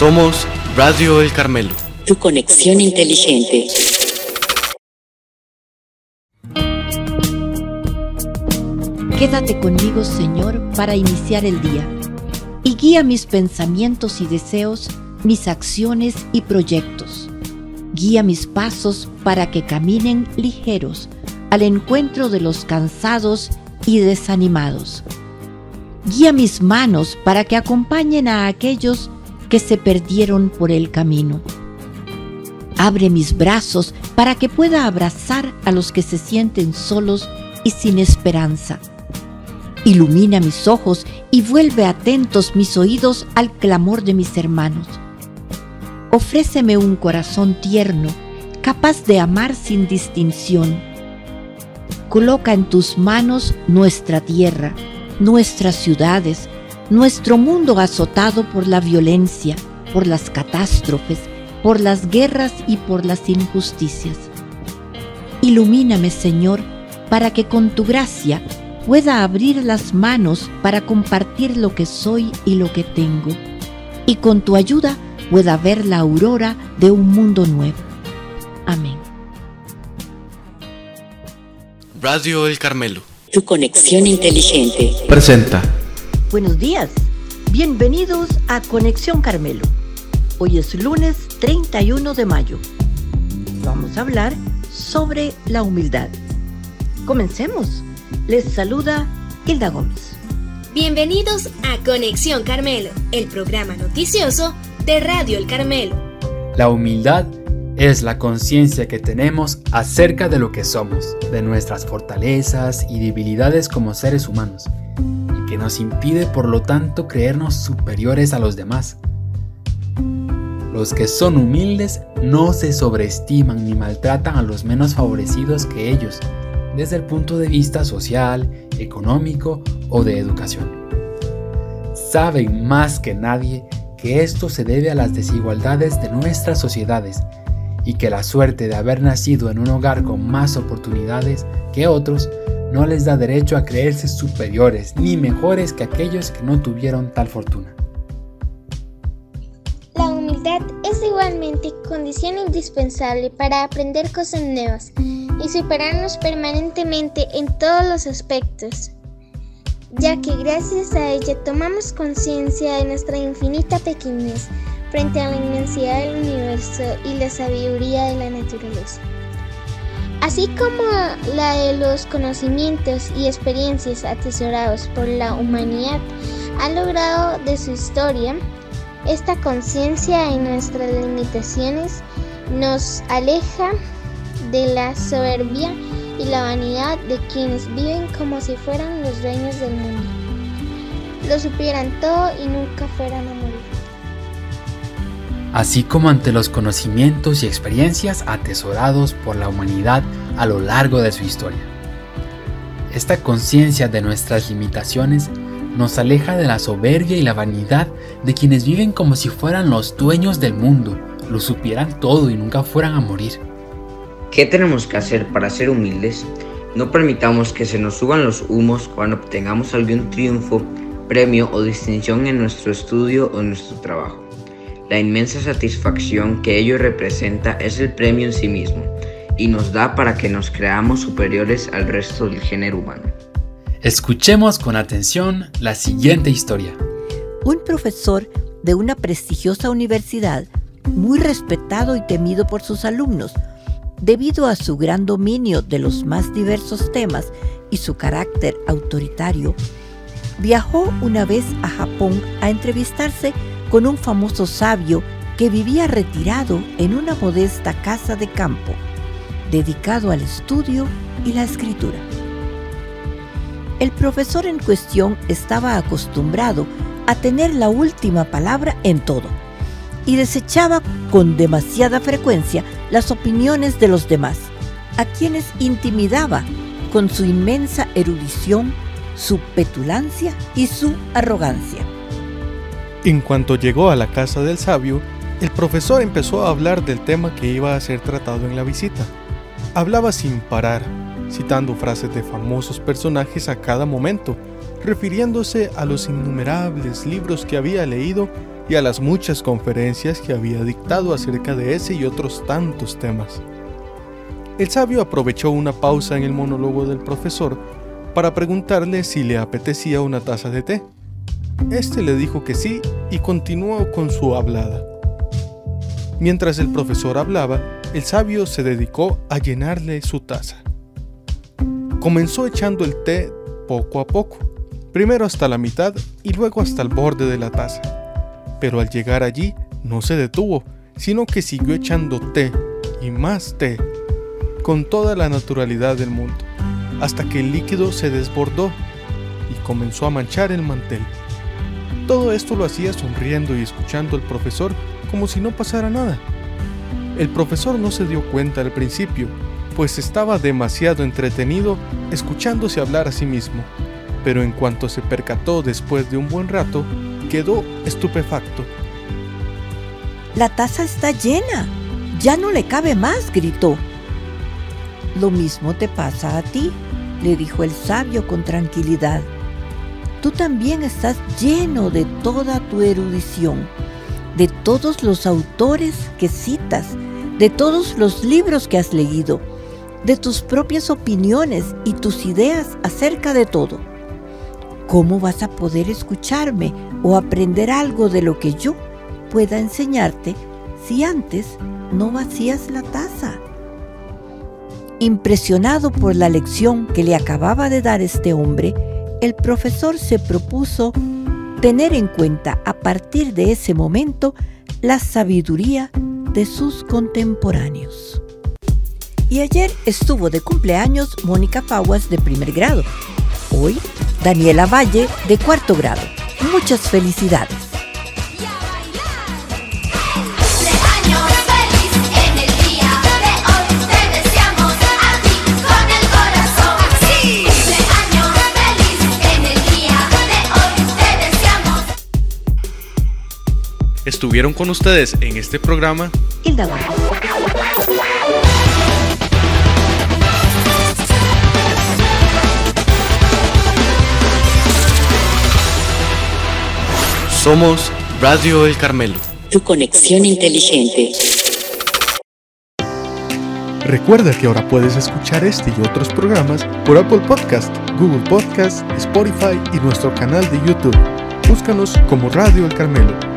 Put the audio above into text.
Somos Radio El Carmelo. Tu conexión inteligente. Quédate conmigo, Señor, para iniciar el día. Y guía mis pensamientos y deseos, mis acciones y proyectos. Guía mis pasos para que caminen ligeros al encuentro de los cansados y desanimados. Guía mis manos para que acompañen a aquellos que se perdieron por el camino. Abre mis brazos para que pueda abrazar a los que se sienten solos y sin esperanza. Ilumina mis ojos y vuelve atentos mis oídos al clamor de mis hermanos. Ofréceme un corazón tierno, capaz de amar sin distinción. Coloca en tus manos nuestra tierra, nuestras ciudades, nuestro mundo azotado por la violencia, por las catástrofes, por las guerras y por las injusticias. Ilumíname, Señor, para que con tu gracia pueda abrir las manos para compartir lo que soy y lo que tengo, y con tu ayuda pueda ver la aurora de un mundo nuevo. Amén. Radio El Carmelo. Tu conexión inteligente. Presenta. Buenos días. Bienvenidos a Conexión Carmelo. Hoy es lunes 31 de mayo. Vamos a hablar sobre la humildad. Comencemos. Les saluda Hilda Gómez. Bienvenidos a Conexión Carmelo, el programa noticioso de Radio El Carmelo. La humildad es la conciencia que tenemos acerca de lo que somos, de nuestras fortalezas y debilidades como seres humanos, que nos impide por lo tanto creernos superiores a los demás. Los que son humildes no se sobreestiman ni maltratan a los menos favorecidos que ellos, desde el punto de vista social, económico o de educación. Saben más que nadie que esto se debe a las desigualdades de nuestras sociedades y que la suerte de haber nacido en un hogar con más oportunidades que otros no les da derecho a creerse superiores ni mejores que aquellos que no tuvieron tal fortuna. La humildad es igualmente condición indispensable para aprender cosas nuevas y superarnos permanentemente en todos los aspectos, ya que gracias a ella tomamos conciencia de nuestra infinita pequeñez frente a la inmensidad del universo y la sabiduría de la naturaleza. Así como la de los conocimientos y experiencias atesorados por la humanidad ha logrado de su historia, esta conciencia en nuestras limitaciones nos aleja de la soberbia y la vanidad de quienes viven como si fueran los reinos del mundo. Lo supieran todo y nunca fueran a morir. Así como ante los conocimientos y experiencias atesorados por la humanidad a lo largo de su historia. Esta conciencia de nuestras limitaciones nos aleja de la soberbia y la vanidad de quienes viven como si fueran los dueños del mundo, lo supieran todo y nunca fueran a morir. ¿Qué tenemos que hacer para ser humildes? No permitamos que se nos suban los humos cuando obtengamos algún triunfo, premio o distinción en nuestro estudio o en nuestro trabajo. La inmensa satisfacción que ello representa es el premio en sí mismo y nos da para que nos creamos superiores al resto del género humano. Escuchemos con atención la siguiente historia. Un profesor de una prestigiosa universidad, muy respetado y temido por sus alumnos, debido a su gran dominio de los más diversos temas y su carácter autoritario, viajó una vez a Japón a entrevistarse con un famoso sabio que vivía retirado en una modesta casa de campo, dedicado al estudio y la escritura. El profesor en cuestión estaba acostumbrado a tener la última palabra en todo y desechaba con demasiada frecuencia las opiniones de los demás, a quienes intimidaba con su inmensa erudición, su petulancia y su arrogancia. En cuanto llegó a la casa del sabio, el profesor empezó a hablar del tema que iba a ser tratado en la visita. Hablaba sin parar, citando frases de famosos personajes a cada momento, refiriéndose a los innumerables libros que había leído y a las muchas conferencias que había dictado acerca de ese y otros tantos temas. El sabio aprovechó una pausa en el monólogo del profesor para preguntarle si le apetecía una taza de té. Este le dijo que sí y continuó con su hablada. Mientras el profesor hablaba, el sabio se dedicó a llenarle su taza. Comenzó echando el té poco a poco, primero hasta la mitad y luego hasta el borde de la taza. Pero al llegar allí no se detuvo, sino que siguió echando té y más té, con toda la naturalidad del mundo, hasta que el líquido se desbordó y comenzó a manchar el mantel. Todo esto lo hacía sonriendo y escuchando al profesor como si no pasara nada. El profesor no se dio cuenta al principio, pues estaba demasiado entretenido escuchándose hablar a sí mismo, pero en cuanto se percató después de un buen rato, quedó estupefacto. La taza está llena. Ya no le cabe más, gritó. Lo mismo te pasa a ti, le dijo el sabio con tranquilidad. Tú también estás lleno de toda tu erudición de todos los autores que citas, de todos los libros que has leído, de tus propias opiniones y tus ideas acerca de todo. ¿Cómo vas a poder escucharme o aprender algo de lo que yo pueda enseñarte si antes no vacías la taza? Impresionado por la lección que le acababa de dar este hombre, el profesor se propuso tener en cuenta a partir de ese momento la sabiduría de sus contemporáneos. Y ayer estuvo de cumpleaños Mónica Pauas de primer grado. Hoy Daniela Valle de cuarto grado. Muchas felicidades. Estuvieron con ustedes en este programa Hilda Somos Radio El Carmelo. Tu conexión inteligente. Recuerda que ahora puedes escuchar este y otros programas por Apple Podcast, Google Podcast, Spotify y nuestro canal de YouTube. Búscanos como Radio El Carmelo.